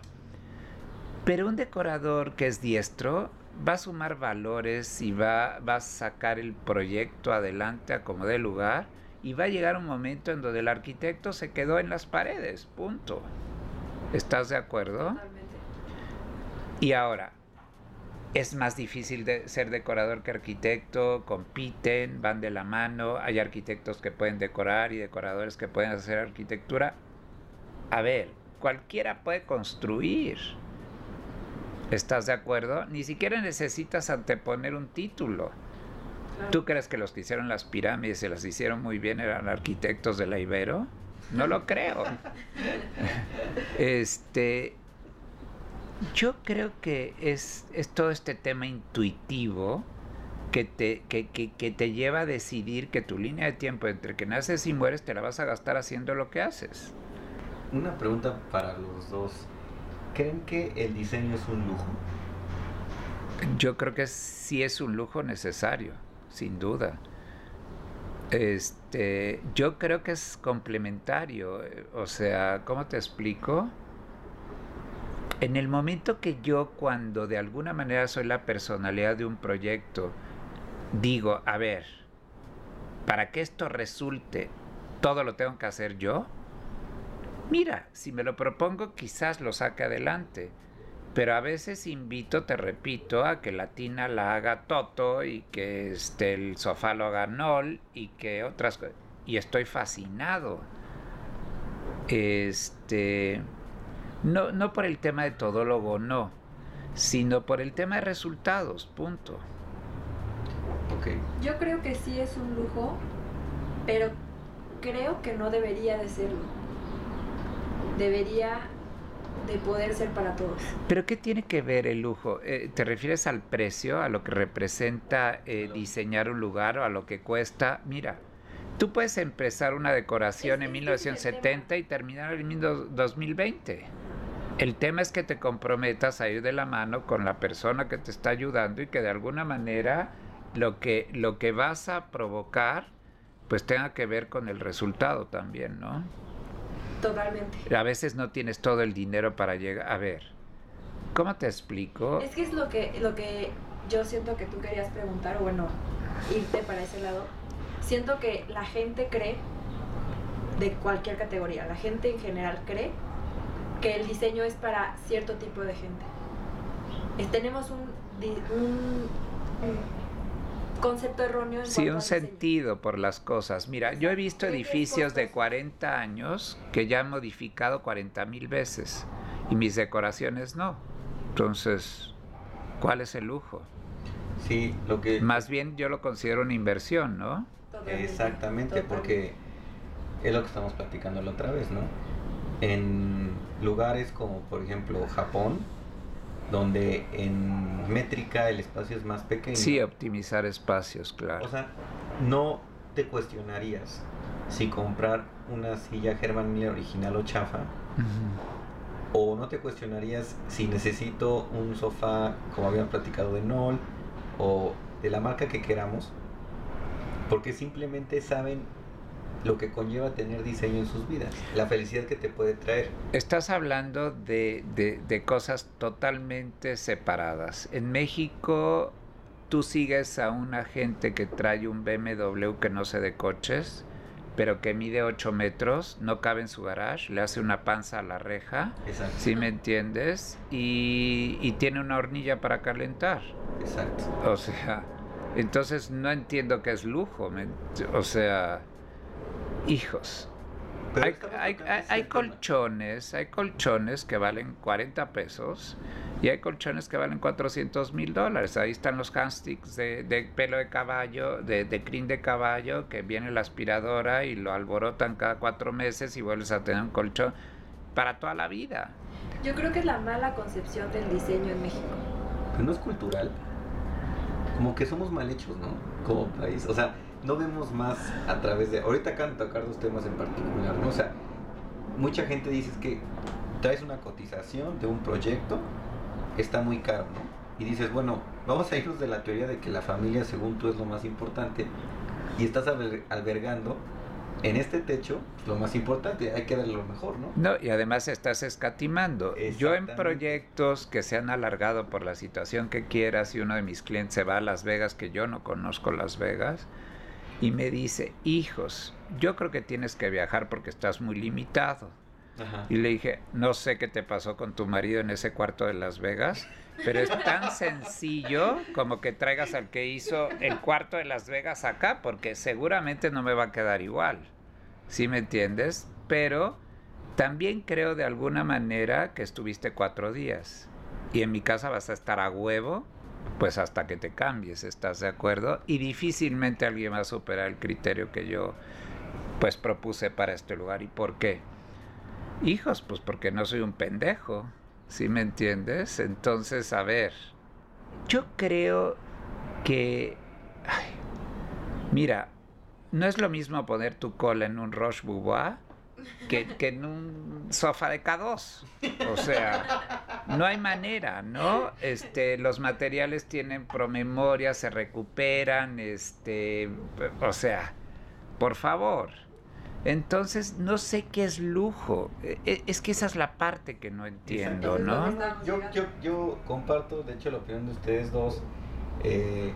Pero un decorador que es diestro va a sumar valores y va, va a sacar el proyecto adelante a como dé lugar y va a llegar un momento en donde el arquitecto se quedó en las paredes, punto. ¿Estás de acuerdo? Totalmente. Y ahora, es más difícil de ser decorador que arquitecto, compiten, van de la mano, hay arquitectos que pueden decorar y decoradores que pueden hacer arquitectura. A ver, cualquiera puede construir. ¿Estás de acuerdo? Ni siquiera necesitas anteponer un título. ¿Tú crees que los que hicieron las pirámides se las hicieron muy bien eran arquitectos de la Ibero? No lo creo. Este, yo creo que es, es todo este tema intuitivo que te, que, que- que te lleva a decidir que tu línea de tiempo entre que naces y mueres te la vas a gastar haciendo lo que haces. Una pregunta para los dos. ¿Creen que el diseño es un lujo? Yo creo que sí es un lujo necesario, sin duda. Este, yo creo que es complementario, eh, o sea, ¿cómo te explico? En el momento que yo, cuando de alguna manera soy la personalidad de un proyecto, digo, a ver, para que esto resulte, todo lo tengo que hacer yo. Mira, si me lo propongo, quizás lo saque adelante. Pero a veces invito, te repito, a que la tina la haga Toto y que este, el sofá lo haga Nol y que otras cosas. Y estoy fascinado. Este. No, no por el tema de todólogo, no. Sino por el tema de resultados, punto. Ok. Yo creo que sí es un lujo, pero creo que no debería de serlo. Debería de poder ser para todos. Pero ¿qué tiene que ver el lujo? Eh, ¿Te refieres al precio, a lo que representa eh, diseñar un lugar o a lo que cuesta? Mira, tú puedes empezar una decoración Es- en es que ese es el 1970 y terminar en 2020. El tema es que te comprometas a ir de la mano con la persona que te está ayudando y que de alguna manera lo que, lo que vas a provocar pues tenga que ver con el resultado también, ¿no? Totalmente. A veces no tienes todo el dinero para llegar. A ver, ¿cómo te explico? Es que es lo que, lo que yo siento que tú querías preguntar, o bueno, irte para ese lado. Siento que la gente cree, de cualquier categoría, la gente en general cree que el diseño es para cierto tipo de gente. Eh, tenemos un, un concepto erróneo en Sí, un sentido por las cosas. Mira, yo he visto edificios de costoso. 40 años que ya han modificado 40 mil veces y mis decoraciones no. Entonces, ¿cuál es el lujo? Sí, lo que... Más bien yo lo considero una inversión, ¿no? Totalmente, Exactamente, totalmente. porque es lo que estamos platicando la otra vez, ¿no? En lugares como por ejemplo Japón, donde en métrica el espacio es más pequeño. Sí, optimizar espacios, claro. O sea, no te cuestionarías si comprar una silla Herman Miller original o chafa, Ujú. o no te cuestionarías si necesito un sofá, como habíamos platicado de Knoll, o de la marca que queramos, porque simplemente saben lo que conlleva tener diseño en sus vidas, la felicidad que te puede traer. Estás hablando de, de- de cosas totalmente separadas. En México, tú sigues a una gente que trae un BMW que no sé de coches, pero que mide 8 metros, no cabe en su garage, le hace una panza a la reja, Exacto. ¿sí me entiendes? Y, y tiene una hornilla para calentar. Exacto. O sea, entonces no entiendo qué es lujo. me o sea, hijos, Pero hay, colchones, hay colchones que valen 40 pesos y hay colchones que valen 400 mil dólares. Ahí están los handsticks de, de pelo de caballo, de, de crin de caballo, que viene la aspiradora y lo alborotan cada cuatro meses y vuelves a tener un colchón para toda la vida. Yo creo que es la mala concepción del diseño en México. Pero no es cultural. Como que somos mal hechos, ¿no? Como país. O sea, no vemos más a través de. Ahorita acaban de tocar dos temas en particular, ¿no? O sea, mucha gente dice es que traes una cotización de un proyecto, está muy caro, ¿no? Y dices, bueno, vamos a irnos de la teoría de que la familia, según tú, es lo más importante. Y estás alber- albergando en este techo lo más importante. Hay que darle lo mejor, ¿no? No, y además estás escatimando. Yo en proyectos que se han alargado por la situación que quieras y uno de mis clientes se va a Las Vegas, que yo no conozco Las Vegas, y me dice, hijos, yo creo que tienes que viajar porque estás muy limitado. Ajá. Y le dije, no sé qué te pasó con tu marido en ese cuarto de Las Vegas, pero es tan sencillo como que traigas al que hizo el cuarto de Las Vegas acá, porque seguramente no me va a quedar igual. ¿Sí me entiendes? Pero también creo de alguna manera que estuviste cuatro días. Y en mi casa vas a estar a huevo, pues hasta que te cambies, ¿estás de acuerdo? Y difícilmente alguien va a superar el criterio que yo pues propuse para este lugar. ¿Y por qué? Hijos, pues porque no soy un pendejo, ¿sí me entiendes? Entonces, a ver, yo creo que... ay, mira, no es lo mismo poner tu cola en un Roche Boubois que, en un sofá de K2. O sea, no hay manera, ¿no? Este, los materiales tienen promemoria, se recuperan, este, o sea, por favor. Entonces, no sé qué es lujo. E- Es que esa es la parte que no entiendo, ¿no? Yo, yo, yo comparto, de hecho, la opinión de ustedes dos. Eh,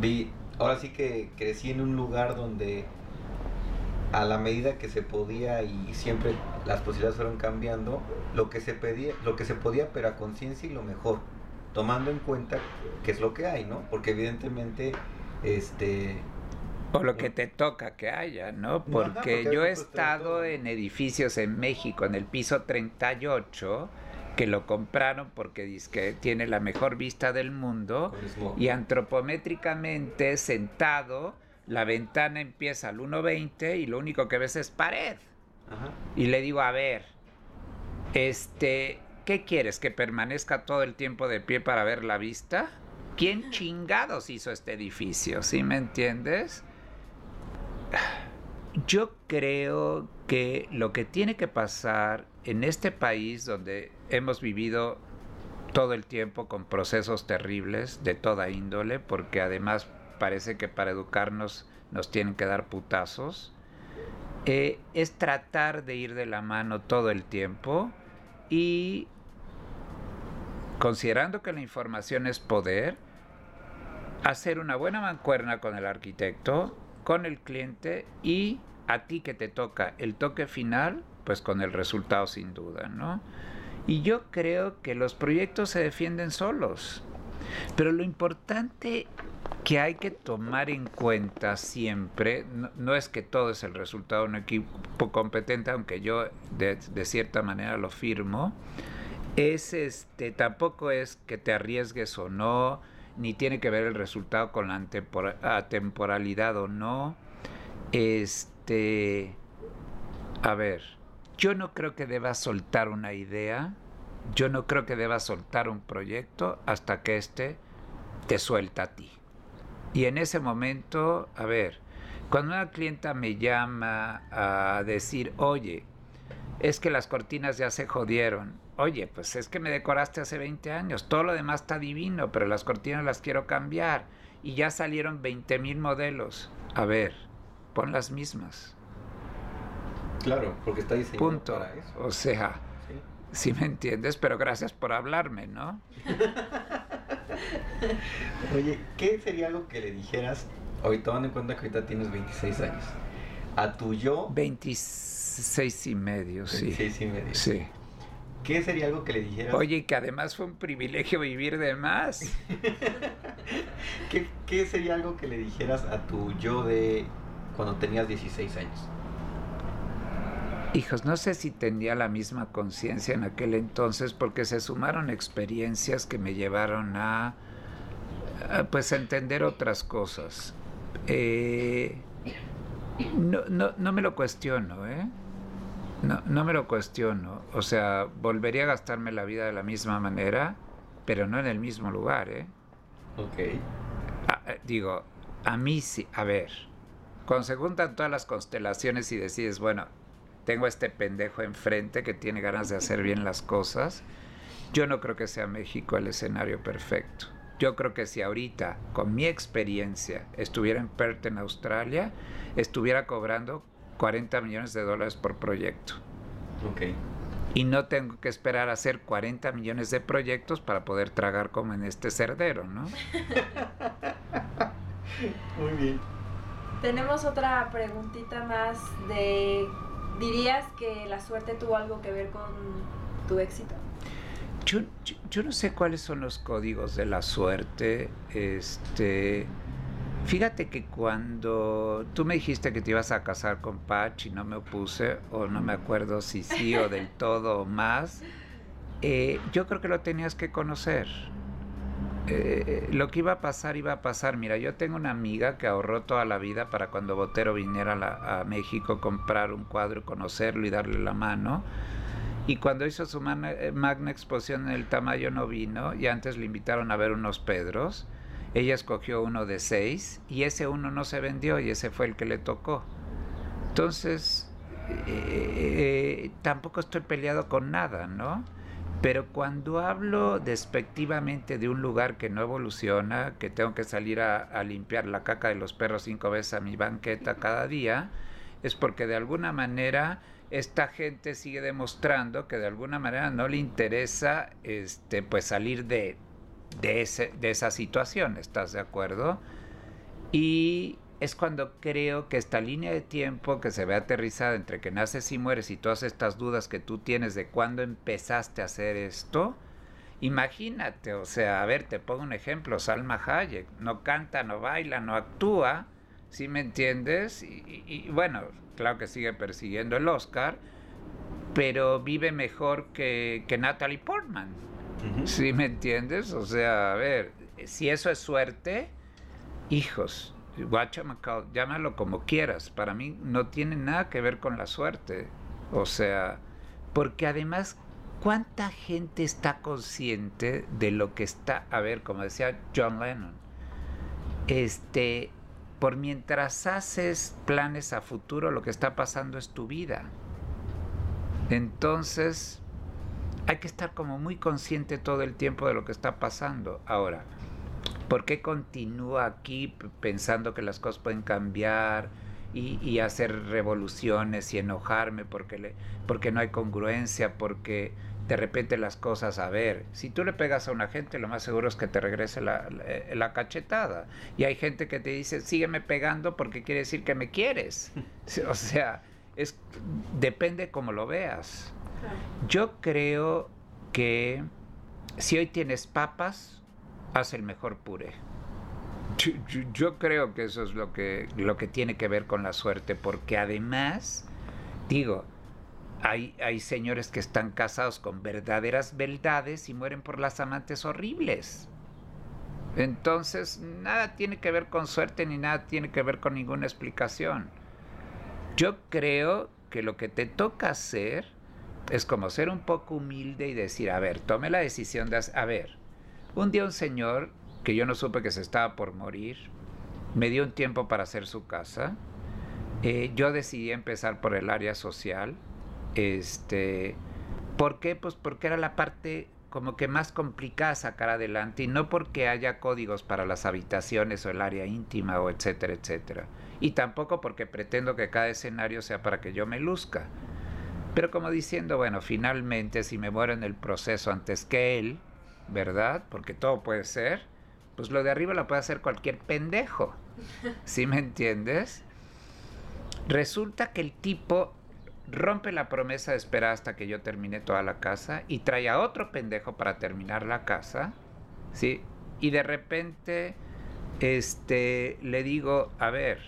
vi, ahora sí que crecí en un lugar donde a la medida que se podía y siempre las posibilidades fueron cambiando, lo que se pedía, lo que se podía, pero a conciencia y lo mejor, tomando en cuenta qué es lo que hay, ¿no? Porque evidentemente, este, O lo que te toca que haya, ¿no? ajá, Porque porque yo he que estado en edificios en México, en el piso 38, que lo compraron porque dizque tiene la mejor vista del mundo y antropométricamente sentado, la ventana empieza al 1.20 y lo único que ves es pared. Ajá. Y le digo, a ver, este, ¿qué quieres? ¿Que permanezca todo el tiempo de pie para ver la vista? ¿Quién chingados hizo este edificio? ¿Sí me entiendes? Yo creo que lo que tiene que pasar en este país donde hemos vivido todo el tiempo con procesos terribles de toda índole, porque además parece que para educarnos nos tienen que dar putazos, eh, es tratar de ir de la mano todo el tiempo y considerando que la información es poder, hacer una buena mancuerna con el arquitecto, con el cliente y a ti que te toca el toque final, pues con el resultado sin duda, ¿no? Y yo creo que los proyectos se defienden solos. Pero lo importante que hay que tomar en cuenta siempre, no, es que todo es el resultado de un equipo competente, aunque yo de, cierta manera lo firmo, es este, tampoco es que te arriesgues o no, ni tiene que ver el resultado con la atemporalidad o no. Este, a ver, yo no creo que debas soltar una idea, yo no creo que debas soltar un proyecto hasta que éste te suelta a ti. Y en ese momento, a ver, cuando una clienta me llama a decir, oye, es que las cortinas ya se jodieron. Oye, pues es que me decoraste hace 20 años. Todo lo demás está divino, pero las cortinas las quiero cambiar. Y ya salieron 20 mil modelos. A ver, pon las mismas. Claro, porque está diseñado Punto. para eso. O sea. Si me entiendes, pero gracias por hablarme, ¿no? Oye, ¿qué sería algo que le dijeras, hoy tomando en cuenta que ahorita tienes 26 años, a tu yo 26 y medio, sí. 26 y medio? Sí. ¿Qué sería algo que le dijeras? Oye, que además fue un privilegio vivir de más. ¿qué, qué sería algo que le dijeras a tu yo de cuando tenías 16 años? Hijos, no sé si tenía la misma conciencia en aquel entonces porque se sumaron experiencias que me llevaron a, pues a entender otras cosas. Eh, no, no, no, me lo cuestiono, ¿eh? No, no me lo cuestiono. O sea, volvería a gastarme la vida de la misma manera, pero no en el mismo lugar, ¿eh? Ok. Ah, eh, digo, a mí sí, a ver, cuando se juntan todas las constelaciones y decides, bueno, tengo a este pendejo enfrente que tiene ganas de hacer bien las cosas, yo no creo que sea México el escenario perfecto. Yo creo que si ahorita, con mi experiencia, estuviera en Perth, en Australia, estuviera cobrando 40 millones de dólares por proyecto. Ok. Y no tengo que esperar a hacer 40 millones de proyectos para poder tragar como en este cerdero, ¿no? Muy bien. Tenemos otra preguntita más de ¿Dirías que la suerte tuvo algo que ver con tu éxito? Yo, yo, no sé cuáles son los códigos de la suerte. Este, fíjate que cuando tú me dijiste que te ibas a casar con Patch y no me opuse, o no me acuerdo si sí o del todo o más, eh, yo creo que lo tenías que conocer. Eh, lo que iba a pasar, iba a pasar. Mira, yo tengo una amiga que ahorró toda la vida para cuando Botero viniera a, México comprar un cuadro, conocerlo y darle la mano. Y cuando hizo su eh, magna, exposición en el Tamayo no vino y antes le invitaron a ver unos Pedros. Ella escogió uno de seis y ese uno no se vendió y ese fue el que le tocó. Entonces, eh, tampoco estoy peleado con nada, ¿no? Pero cuando hablo despectivamente de un lugar que no evoluciona, que tengo que salir a, limpiar la caca de los perros cinco veces a mi banqueta cada día, es porque de alguna manera esta gente sigue demostrando que de alguna manera no le interesa este, pues salir de, de, ese, de esa situación, ¿estás de acuerdo? Y es cuando creo que esta línea de tiempo que se ve aterrizada entre que naces y mueres y todas estas dudas que tú tienes de cuándo empezaste a hacer esto, imagínate, o sea, a ver, te pongo un ejemplo, Salma Hayek, no canta, no baila, no actúa, ¿sí me entiendes? Y, bueno, claro que sigue persiguiendo el Oscar, pero vive mejor que, que Natalie Portman, ¿sí me entiendes? O sea, a ver, si eso es suerte, hijos, Guachamacao, llámalo como quieras, para mí no tiene nada que ver con la suerte. O sea, porque además, ¿cuánta gente está consciente de lo que está, a ver, como decía John Lennon, este, por mientras haces planes a futuro, lo que está pasando es tu vida. Entonces, hay que estar como muy consciente todo el tiempo de lo que está pasando. Ahora, ¿Por qué continúo aquí pensando que las cosas pueden cambiar y, hacer revoluciones y enojarme porque, le, porque no hay congruencia, porque de repente las cosas, a ver, si tú le pegas a una gente, lo más seguro es que te regrese la, la, cachetada. Y hay gente que te dice, sígueme pegando porque quiere decir que me quieres. O sea, es, depende cómo lo veas. Yo creo que si hoy tienes papas, haz el mejor puré. Yo, creo que eso es lo que, lo que tiene que ver con la suerte, porque además, digo, hay, hay señores que están casados con verdaderas beldades y mueren por las amantes horribles. Entonces, nada tiene que ver con suerte ni nada tiene que ver con ninguna explicación. Yo creo que lo que te toca hacer es como ser un poco humilde y decir, a ver, tome la decisión de, a ver, un día un señor, que yo no supe que se estaba por morir, me dio un tiempo para hacer su casa. Eh, yo decidí empezar por el área social. Este, ¿Por qué? Pues porque era la parte como que más complicada sacar adelante y no porque haya códigos para las habitaciones o el área íntima o etcétera, etcétera. Y tampoco porque pretendo que cada escenario sea para que yo me luzca. Pero como diciendo, bueno, finalmente si me muero en el proceso antes que él, ¿verdad? Porque todo puede ser, pues lo de arriba lo puede hacer cualquier pendejo. ¿Sí me entiendes? Resulta que el tipo rompe la promesa de esperar hasta que yo termine toda la casa y trae a otro pendejo para terminar la casa, ¿sí? Y de repente este le digo, a ver,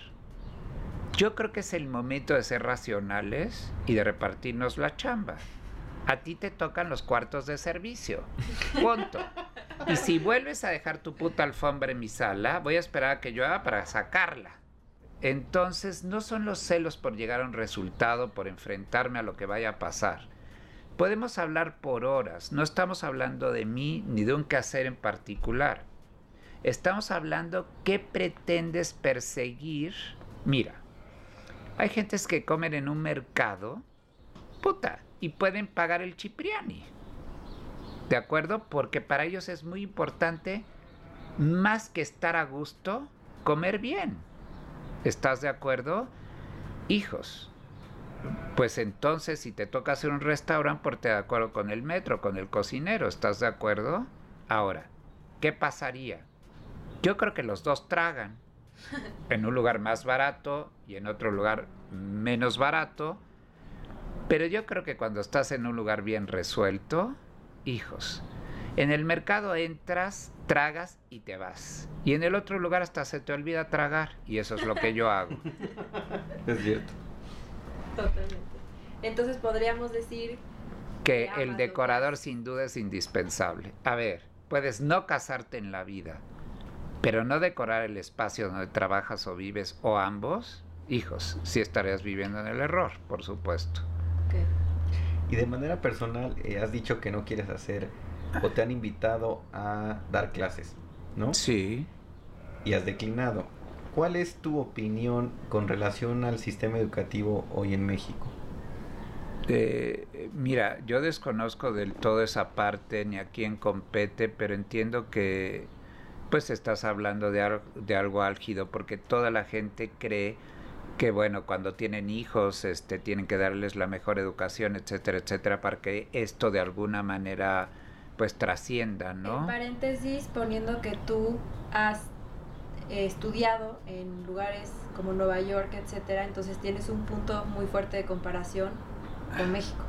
Yo creo que es el momento de ser racionales y de repartirnos la chamba. A ti te tocan los cuartos de servicio. Punto. Y si vuelves a dejar tu puta alfombra en mi sala, voy a esperar a que llueva para sacarla. Entonces, no son los celos por llegar a un resultado, por enfrentarme a lo que vaya a pasar. Podemos hablar por horas, no estamos hablando de mí ni de un quehacer en particular. Estamos hablando qué pretendes perseguir. Mira, hay gentes que comen en un mercado, puta, y pueden pagar el Cipriani. ¿De acuerdo? Porque para ellos es muy importante, más que estar a gusto, comer bien. ¿Estás de acuerdo? Hijos. Pues entonces si te toca hacer un restaurante, ponte de acuerdo con el metro, con el cocinero, ¿estás de acuerdo? Ahora, ¿qué pasaría? Yo creo que los dos tragan en un lugar más barato y en otro lugar menos barato, pero yo creo que cuando estás en un lugar bien resuelto, hijos, en el mercado entras, tragas y te vas. Y en el otro lugar hasta se te olvida tragar. Y eso es lo que yo hago. Es cierto. Totalmente. Entonces podríamos decir Que el decorador sin duda es indispensable. A ver, puedes no casarte en la vida, pero no decorar el espacio donde trabajas o vives o ambos. Hijos, sí estarías viviendo en el error, por supuesto. Y de manera personal, eh, has dicho que no quieres hacer o te han invitado a dar clases, ¿no? Sí. Y has declinado. ¿Cuál es tu opinión con relación al sistema educativo hoy en México? Eh, mira, yo desconozco del todo esa parte ni a quién compete, pero entiendo que pues estás hablando de, de algo álgido porque toda la gente cree que bueno, cuando tienen hijos, este tienen que darles la mejor educación, etcétera, etcétera, para que esto de alguna manera pues trascienda, ¿no? En paréntesis, poniendo que tú has eh, estudiado en lugares como Nueva York, etcétera, entonces tienes un punto muy fuerte de comparación con México.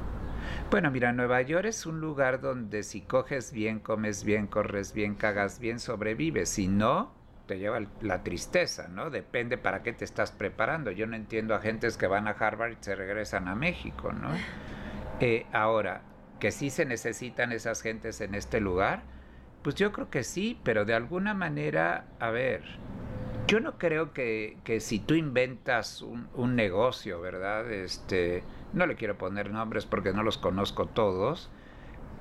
Bueno, mira, Nueva York es un lugar donde si coges bien, comes bien, corres bien, cagas bien, sobrevives. Si no, te lleva la tristeza, ¿no? Depende para qué te estás preparando. Yo no entiendo a gentes que van a Harvard y se regresan a México, ¿no? Eh, ahora, que sí se necesitan esas gentes en este lugar, pues yo creo que sí, pero de alguna manera, a ver, yo no creo que, que si tú inventas un, un negocio, ¿verdad? Este, no le quiero poner nombres porque no los conozco todos,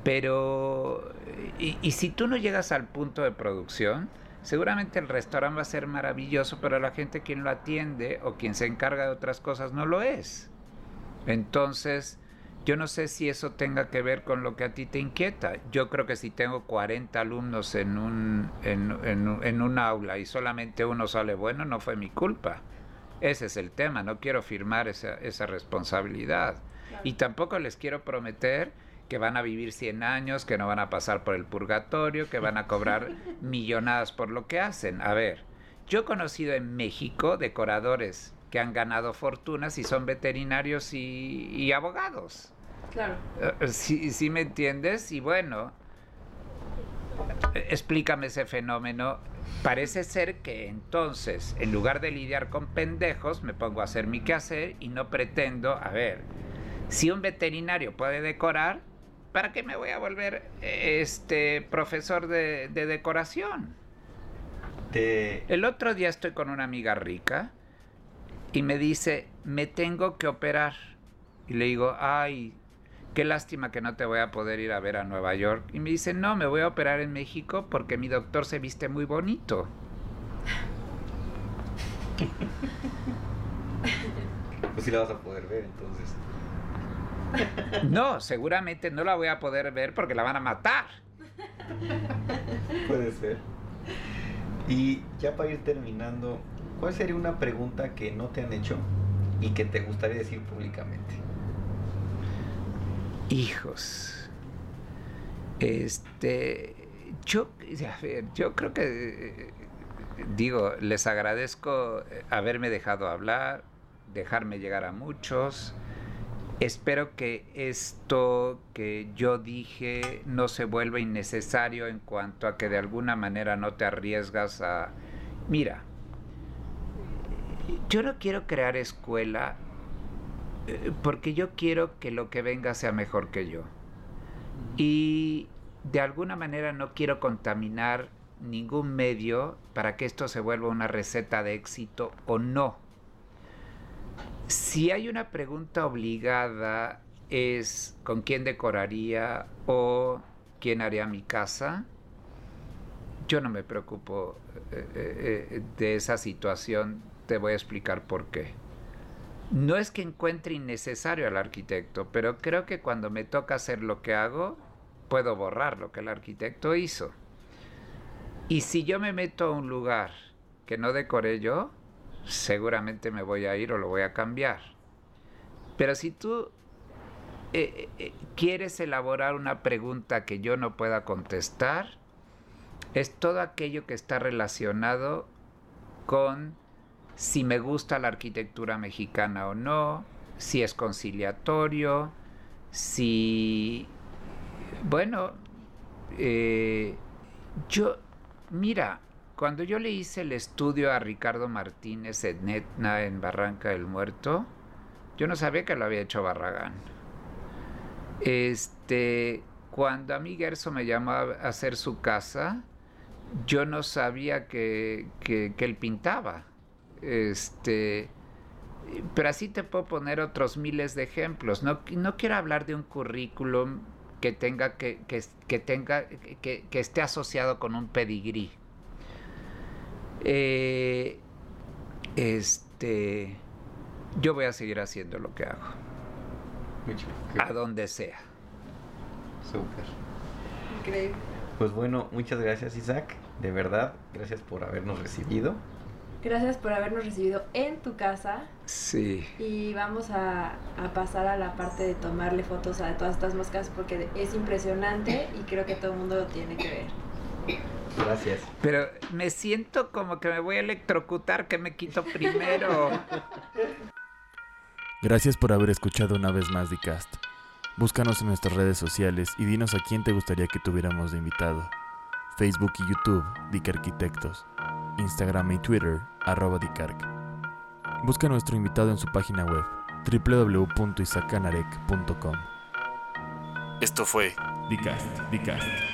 pero y, y si tú no llegas al punto de producción, seguramente el restaurante va a ser maravilloso, pero la gente quien lo atiende o quien se encarga de otras cosas no lo es. Entonces, yo no sé si eso tenga que ver con lo que a ti te inquieta. Yo creo que si tengo 40 alumnos en un, en, en un- en un aula y solamente uno sale bueno, no fue mi culpa. Ese es el tema, no quiero firmar esa, esa responsabilidad. Y tampoco les quiero prometer que van a vivir 100 años, que no van a pasar por el purgatorio, que van a cobrar millonadas por lo que hacen. A ver, yo he conocido en México decoradores que han ganado fortunas y son veterinarios y, y abogados. Claro. Eh, ¿Sí, sí me entiendes? Y bueno, explícame ese fenómeno. Parece ser que entonces, en lugar de lidiar con pendejos, me pongo a hacer mi quehacer y no pretendo, a ver, si un veterinario puede decorar, ¿para qué me voy a volver este profesor de, de decoración? Te... El otro día estoy con una amiga rica y me dice, me tengo que operar. Y le digo, ay, qué lástima que no te voy a poder ir a ver a Nueva York. Y me dice, no, me voy a operar en México porque mi doctor se viste muy bonito. Pues sí la vas a poder ver entonces. No, seguramente no la voy a poder ver porque la van a matar. Puede ser. Y ya para ir terminando, ¿cuál sería una pregunta que no te han hecho y que te gustaría decir públicamente? Hijos. Este, yo, yo creo que, digo, les agradezco eh, haberme dejado hablar, dejarme llegar a muchos. Espero que esto que yo dije no se vuelva innecesario en cuanto a que de alguna manera no te arriesgas a... Mira, yo no quiero crear escuela eh, porque yo quiero que lo que venga sea mejor que yo. Y de alguna manera no quiero contaminar ningún medio para que esto se vuelva una receta de éxito o no. Si hay una pregunta obligada es con quién decoraría o quién haría mi casa, yo no me preocupo eh, eh, de esa situación, te voy a explicar por qué. No es que encuentre innecesario al arquitecto, pero creo que cuando me toca hacer lo que hago, puedo borrar lo que el arquitecto hizo. Y si yo me meto a un lugar que no decoré yo, seguramente me voy a ir o lo voy a cambiar. Pero si tú eh, eh, quieres elaborar una pregunta que yo no pueda contestar, es todo aquello que está relacionado con si me gusta la arquitectura mexicana o no, si es conciliatorio, si... Bueno, eh, yo, mira, cuando yo le hice el estudio a Ricardo Martínez en Etna en Barranca del Muerto, yo no sabía que lo había hecho Barragán. Este, cuando a mí Gerso me llamó a hacer su casa, yo no sabía que, que, él pintaba. Este, pero así te puedo poner otros miles de ejemplos. No, no quiero hablar de un currículum que tenga que, que, que tenga que, que, esté asociado con un pedigrí. Eh, este, yo voy a seguir haciendo lo que hago. A donde sea. Súper. Increíble. Pues bueno, muchas gracias Isaac. De verdad, gracias por habernos recibido. Gracias por habernos recibido en tu casa. Sí. Y vamos a, a, pasar a la parte de tomarle fotos a todas estas moscas porque es impresionante y creo que todo el mundo lo tiene que ver. Gracias. Pero me siento como que me voy a electrocutar, que me quito primero. Gracias por haber escuchado una vez más Dicast. Búscanos en nuestras redes sociales y dinos a quién te gustaría que tuviéramos de invitado. Facebook y YouTube, Dic Arquitectos. Instagram y Twitter, arroba Dicarc. Busca a nuestro invitado en su página web, www.isacanarec.com. Esto fue Dicast, Dicast.